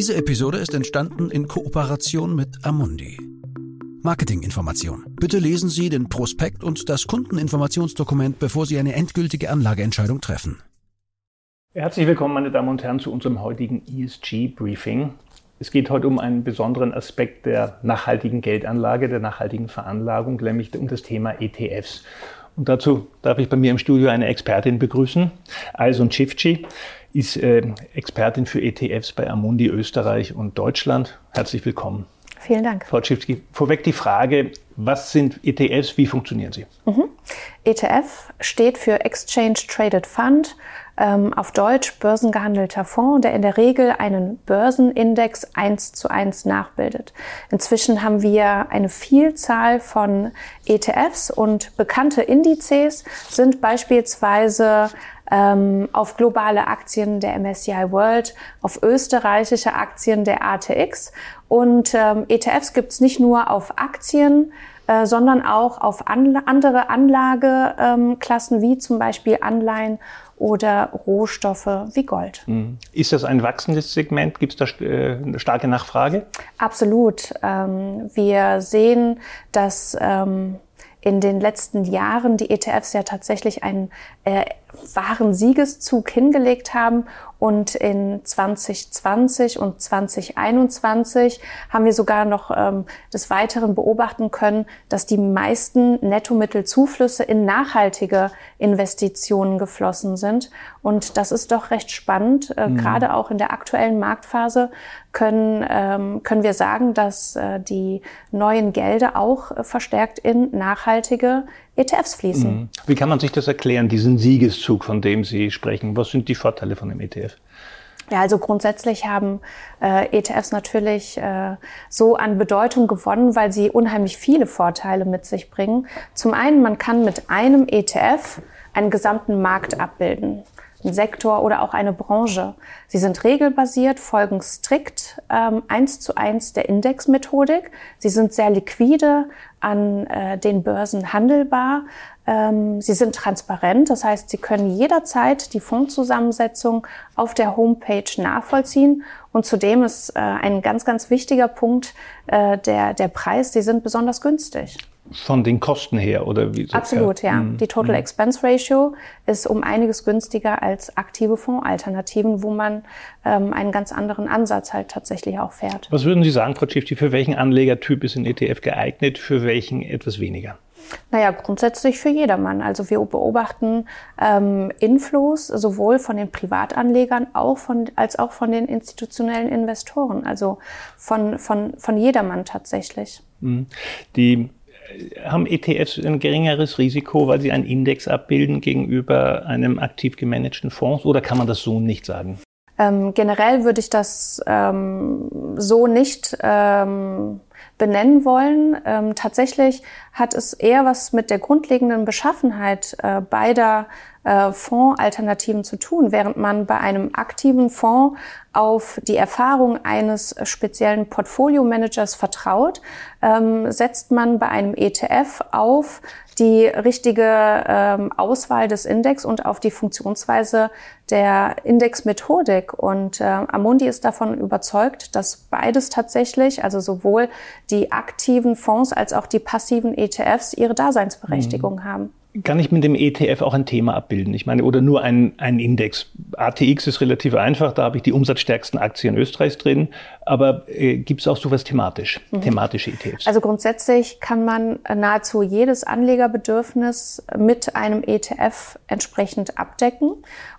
Diese Episode ist entstanden in Kooperation mit Amundi. Marketinginformation. Bitte lesen Sie den Prospekt und das Kundeninformationsdokument, bevor Sie eine endgültige Anlageentscheidung treffen. Herzlich willkommen, meine Damen und Herren, zu unserem heutigen ESG-Briefing. Es geht heute um einen besonderen Aspekt der nachhaltigen Geldanlage, der nachhaltigen Veranlagung, nämlich um das Thema ETFs. Und dazu darf ich bei mir im Studio eine Expertin begrüßen. Alson Cifci ist äh, Expertin für ETFs bei Amundi Österreich und Deutschland. Herzlich willkommen. Vielen Dank. Frau Cifci, vorweg die Frage, was sind ETFs, wie funktionieren sie? Mhm. ETF steht für Exchange Traded Fund, ähm, auf Deutsch börsengehandelter Fonds, der in der Regel einen Börsenindex eins zu eins nachbildet. Inzwischen haben wir eine Vielzahl von ETFs und bekannte Indizes sind beispielsweise ähm, auf globale Aktien der MSCI World, auf österreichische Aktien der ATX. Und ähm, ETFs gibt es nicht nur auf Aktien, äh, sondern auch auf an andere Anlageklassen wie zum Beispiel Anleihen oder Rohstoffe wie Gold. Mhm. Ist das ein wachsendes Segment? Gibt es da äh, eine starke Nachfrage? Absolut. Ähm, wir sehen, dass ähm, in den letzten Jahren die ETFs ja tatsächlich einen äh, wahren Siegeszug hingelegt haben. Und in 2020 und 2021 haben wir sogar noch ähm, des Weiteren beobachten können, dass die meisten Nettomittelzuflüsse in nachhaltige Investitionen geflossen sind. Und das ist doch recht spannend. Äh, mhm. Gerade auch in der aktuellen Marktphase können, ähm, können wir sagen, dass äh, die neuen Gelder auch äh, verstärkt in nachhaltige ETFs fließen. Mhm. Wie kann man sich das erklären, diesen Siegeszug, von dem Sie sprechen? Was sind die Vorteile von dem ETF? Ja, also grundsätzlich haben äh, ETFs natürlich äh, so an Bedeutung gewonnen, weil sie unheimlich viele Vorteile mit sich bringen. Zum einen, man kann mit einem ETF einen gesamten Markt abbilden ein Sektor oder auch eine Branche. Sie sind regelbasiert, folgen strikt ähm, eins zu eins der Indexmethodik. Sie sind sehr liquide, an äh, den Börsen handelbar. Ähm, sie sind transparent, das heißt, Sie können jederzeit die Fondszusammensetzung auf der Homepage nachvollziehen. Und zudem ist äh, ein ganz, ganz wichtiger Punkt äh, der, der Preis. Sie sind besonders günstig. Von den Kosten her oder wie? So? Absolut, ja. Mhm. Die Total mhm. Expense Ratio ist um einiges günstiger als aktive Fondsalternativen, wo man ähm, einen ganz anderen Ansatz halt tatsächlich auch fährt. Was würden Sie sagen, Frau Schifti, für welchen Anlegertyp ist ein ETF geeignet, für welchen etwas weniger? Naja, grundsätzlich für jedermann. Also wir beobachten ähm, Inflows sowohl von den Privatanlegern auch von, als auch von den institutionellen Investoren. Also von, von, von jedermann tatsächlich. Mhm. Die haben ETFs ein geringeres Risiko, weil sie einen Index abbilden gegenüber einem aktiv gemanagten Fonds oder kann man das so nicht sagen? Ähm, generell würde ich das ähm, so nicht ähm, benennen wollen. Ähm, tatsächlich hat es eher was mit der grundlegenden Beschaffenheit äh, beider äh, Fondsalternativen zu tun, während man bei einem aktiven Fonds auf die Erfahrung eines speziellen Portfolio-Managers vertraut, ähm, setzt man bei einem ETF auf die richtige ähm, Auswahl des Index und auf die Funktionsweise der Indexmethodik. Und äh, Amundi ist davon überzeugt, dass beides tatsächlich, also sowohl die aktiven Fonds als auch die passiven ETFs, ihre Daseinsberechtigung mhm. haben kann ich mit dem ETF auch ein Thema abbilden? Ich meine, oder nur ein, ein Index. ATX ist relativ einfach, da habe ich die umsatzstärksten Aktien Österreichs drin. Aber äh, gibt es auch sowas thematisch, mhm. thematische ETFs? Also grundsätzlich kann man nahezu jedes Anlegerbedürfnis mit einem ETF entsprechend abdecken.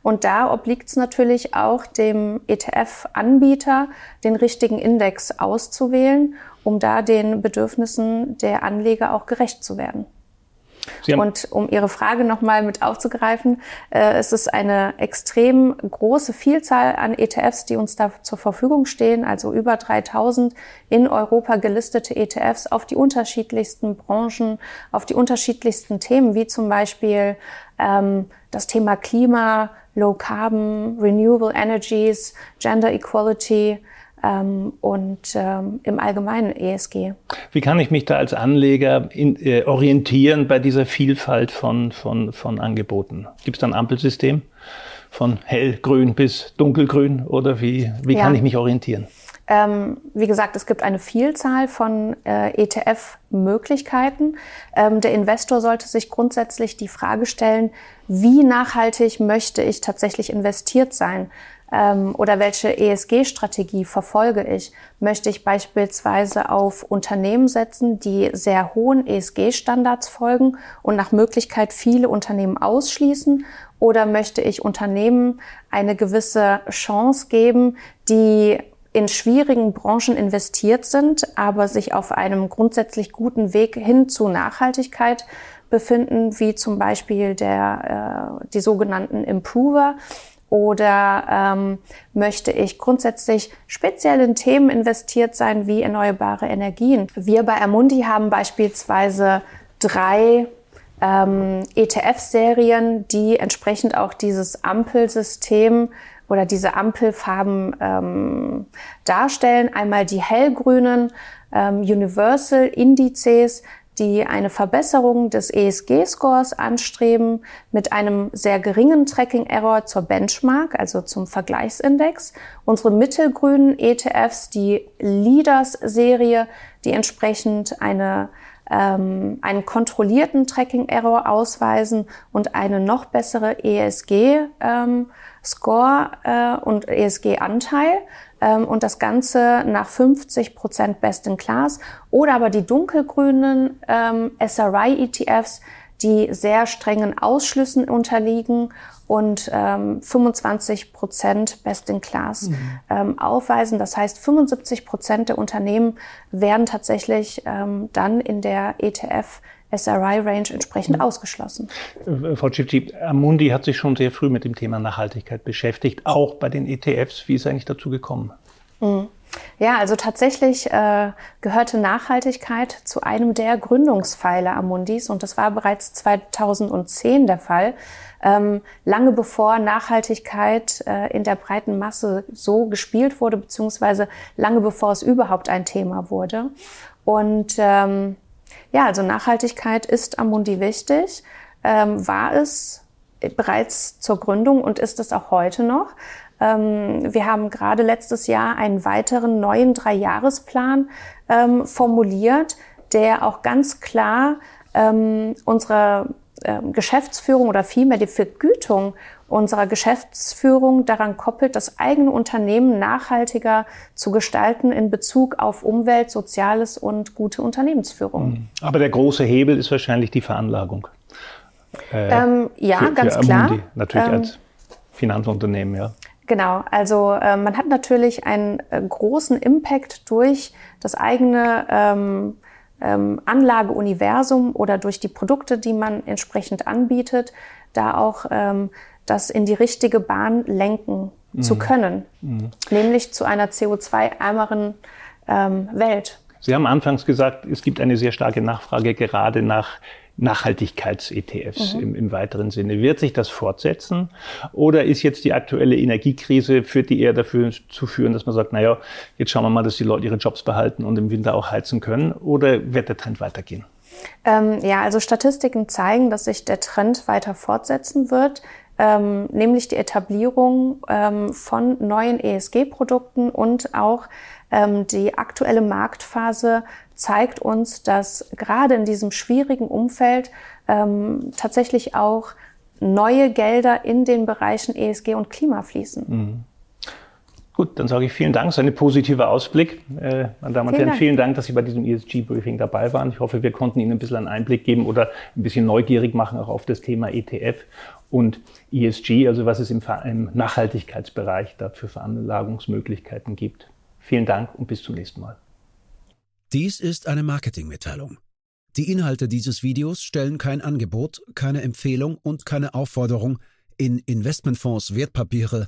Und da obliegt es natürlich auch dem ETF-Anbieter, den richtigen Index auszuwählen, um da den Bedürfnissen der Anleger auch gerecht zu werden. Und um Ihre Frage nochmal mit aufzugreifen, äh, es ist eine extrem große Vielzahl an ETFs, die uns da zur Verfügung stehen, also über 3000 in Europa gelistete ETFs auf die unterschiedlichsten Branchen, auf die unterschiedlichsten Themen, wie zum Beispiel ähm, das Thema Klima, Low Carbon, Renewable Energies, Gender Equality, ähm, und ähm, im Allgemeinen ESG. Wie kann ich mich da als Anleger in, äh, orientieren bei dieser Vielfalt von, von, von Angeboten? Gibt es da ein Ampelsystem von hellgrün bis dunkelgrün oder wie, wie ja. kann ich mich orientieren? Ähm, wie gesagt, es gibt eine Vielzahl von äh, ETF-Möglichkeiten. Ähm, der Investor sollte sich grundsätzlich die Frage stellen, wie nachhaltig möchte ich tatsächlich investiert sein? Ähm, oder welche ESG-Strategie verfolge ich? Möchte ich beispielsweise auf Unternehmen setzen, die sehr hohen ESG-Standards folgen und nach Möglichkeit viele Unternehmen ausschließen? Oder möchte ich Unternehmen eine gewisse Chance geben, die in schwierigen Branchen investiert sind, aber sich auf einem grundsätzlich guten Weg hin zu Nachhaltigkeit befinden, wie zum Beispiel der, äh, die sogenannten Improver. Oder ähm, möchte ich grundsätzlich speziell in Themen investiert sein wie erneuerbare Energien? Wir bei Amundi haben beispielsweise drei ähm, ETF-Serien, die entsprechend auch dieses Ampelsystem oder diese Ampelfarben ähm, darstellen. Einmal die hellgrünen ähm, Universal Indizes, die eine Verbesserung des ESG-Scores anstreben mit einem sehr geringen Tracking-Error zur Benchmark, also zum Vergleichsindex. Unsere mittelgrünen ETFs, die Leaders-Serie, die entsprechend eine ähm, einen kontrollierten Tracking-Error ausweisen und eine noch bessere ESG ähm, äh, und ESG-Anteil ähm, und das Ganze nach 50 Prozent Best in Class oder aber die dunkelgrünen ähm, SRI-ETFs, die sehr strengen Ausschlüssen unterliegen und ähm, 25 Prozent Best in Class mhm. ähm, aufweisen. Das heißt, 75 Prozent der Unternehmen werden tatsächlich ähm, dann in der ETF SRI-Range entsprechend mhm. ausgeschlossen. Äh, Frau Cipci, Amundi hat sich schon sehr früh mit dem Thema Nachhaltigkeit beschäftigt, auch bei den ETFs. Wie ist eigentlich dazu gekommen? Mhm. Ja, also tatsächlich äh, gehörte Nachhaltigkeit zu einem der Gründungspfeiler Amundis und das war bereits 2010 der Fall, ähm, lange bevor Nachhaltigkeit äh, in der breiten Masse so gespielt wurde, beziehungsweise lange bevor es überhaupt ein Thema wurde. Und ähm, ja, also Nachhaltigkeit ist Amundi wichtig, ähm, war es bereits zur Gründung und ist es auch heute noch. Ähm, wir haben gerade letztes Jahr einen weiteren neuen Dreijahresplan ähm, formuliert, der auch ganz klar ähm, unsere ähm, Geschäftsführung oder vielmehr die Vergütung unserer Geschäftsführung daran koppelt, das eigene Unternehmen nachhaltiger zu gestalten in Bezug auf Umwelt, Soziales und gute Unternehmensführung. Mhm. Aber der große Hebel ist wahrscheinlich die Veranlagung. Äh, ähm, ja, für, ganz für klar. natürlich ähm, als Finanzunternehmen, ja. Genau, also äh, man hat natürlich einen äh, großen Impact durch das eigene ähm, ähm, Anlageuniversum oder durch die Produkte, die man entsprechend anbietet, da auch ähm, das in die richtige Bahn lenken mhm. zu können, mhm. nämlich zu einer CO2-ärmeren ähm, Welt. Sie haben anfangs gesagt, es gibt eine sehr starke Nachfrage gerade nach Nachhaltigkeits-ETFs mhm. im, im, weiteren Sinne. Wird sich das fortsetzen? Oder ist jetzt die aktuelle Energiekrise, führt die eher dafür zu führen, dass man sagt, naja, jetzt schauen wir mal, dass die Leute ihre Jobs behalten und im Winter auch heizen können? Oder wird der Trend weitergehen? Ähm, ja, also Statistiken zeigen, dass sich der Trend weiter fortsetzen wird ähm, nämlich die Etablierung ähm, von neuen ESG-Produkten und auch ähm, die aktuelle Marktphase zeigt uns, dass gerade in diesem schwierigen Umfeld ähm, tatsächlich auch neue Gelder in den Bereichen ESG und Klima fließen. Mhm. Gut, dann sage ich vielen Dank. Das ist ein positiver Ausblick. Äh, meine Damen und Herren, vielen Dank, dass Sie bei diesem ESG-Briefing dabei waren. Ich hoffe, wir konnten Ihnen ein bisschen einen Einblick geben oder ein bisschen neugierig machen auch auf das Thema ETF und ESG, also was es im, im Nachhaltigkeitsbereich da für Veranlagungsmöglichkeiten gibt. Vielen Dank und bis zum nächsten Mal. Dies ist eine Marketingmitteilung. Die Inhalte dieses Videos stellen kein Angebot, keine Empfehlung und keine Aufforderung, in Investmentfonds, Wertpapiere,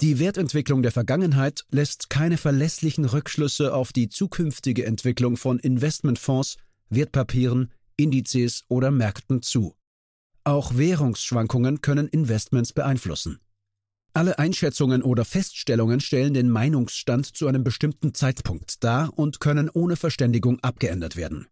Die Wertentwicklung der Vergangenheit lässt keine verlässlichen Rückschlüsse auf die zukünftige Entwicklung von Investmentfonds, Wertpapieren, Indizes oder Märkten zu. Auch Währungsschwankungen können Investments beeinflussen. Alle Einschätzungen oder Feststellungen stellen den Meinungsstand zu einem bestimmten Zeitpunkt dar und können ohne Verständigung abgeändert werden.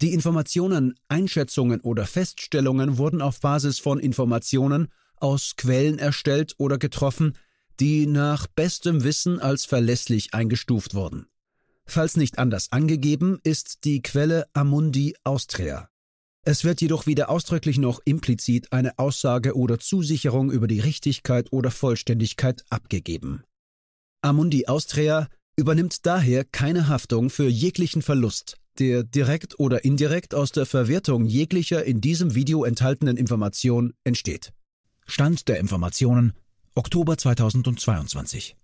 Die Informationen, Einschätzungen oder Feststellungen wurden auf Basis von Informationen aus Quellen erstellt oder getroffen, die nach bestem Wissen als verlässlich eingestuft wurden. Falls nicht anders angegeben, ist die Quelle Amundi Austria. Es wird jedoch weder ausdrücklich noch implizit eine Aussage oder Zusicherung über die Richtigkeit oder Vollständigkeit abgegeben. Amundi Austria übernimmt daher keine Haftung für jeglichen Verlust, der direkt oder indirekt aus der Verwertung jeglicher in diesem Video enthaltenen Information entsteht. Stand der Informationen Oktober 2022.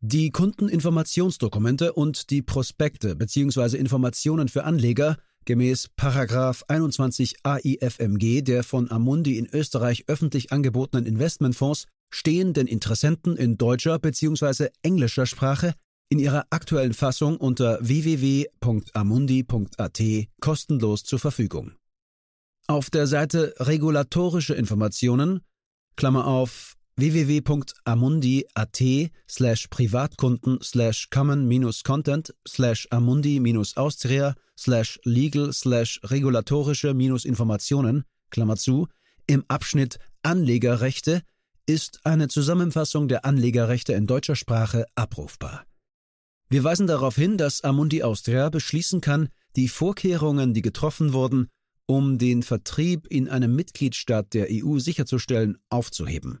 Die Kundeninformationsdokumente und die Prospekte bzw. Informationen für Anleger gemäß Paragraph 21 AIFMG der von Amundi in Österreich öffentlich angebotenen Investmentfonds stehen den Interessenten in deutscher bzw. englischer Sprache in ihrer aktuellen Fassung unter www.amundi.at kostenlos zur Verfügung. Auf der Seite Regulatorische Informationen, Klammer auf www.amundi.at slash Privatkunden slash common-content slash amundi-austria slash legal slash regulatorische-informationen, Klammer zu, im Abschnitt Anlegerrechte ist eine Zusammenfassung der Anlegerrechte in deutscher Sprache abrufbar. Wir weisen darauf hin, dass Amundi Austria beschließen kann, die Vorkehrungen, die getroffen wurden, um den Vertrieb in einem Mitgliedstaat der EU sicherzustellen, aufzuheben.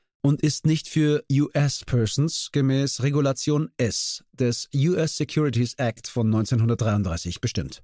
und ist nicht für US Persons gemäß Regulation S des US Securities Act von 1933 bestimmt.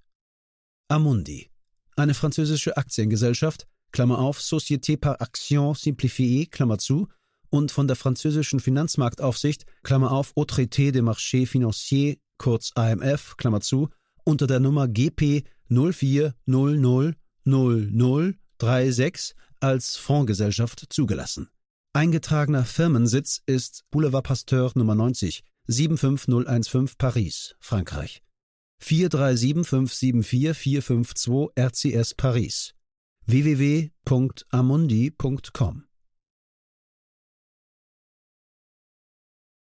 Amundi, eine französische Aktiengesellschaft, Klammer auf, Société par Action Simplifiée, Klammer zu, und von der französischen Finanzmarktaufsicht, Klammer auf, Autorité des Marchés Financiers kurz AMF, Klammer zu, unter der Nummer GP 04000036 als Fondsgesellschaft zugelassen. Eingetragener Firmensitz ist Boulevard Pasteur Nummer 90, 75015 Paris, Frankreich. 437574452 RCS Paris. www.amundi.com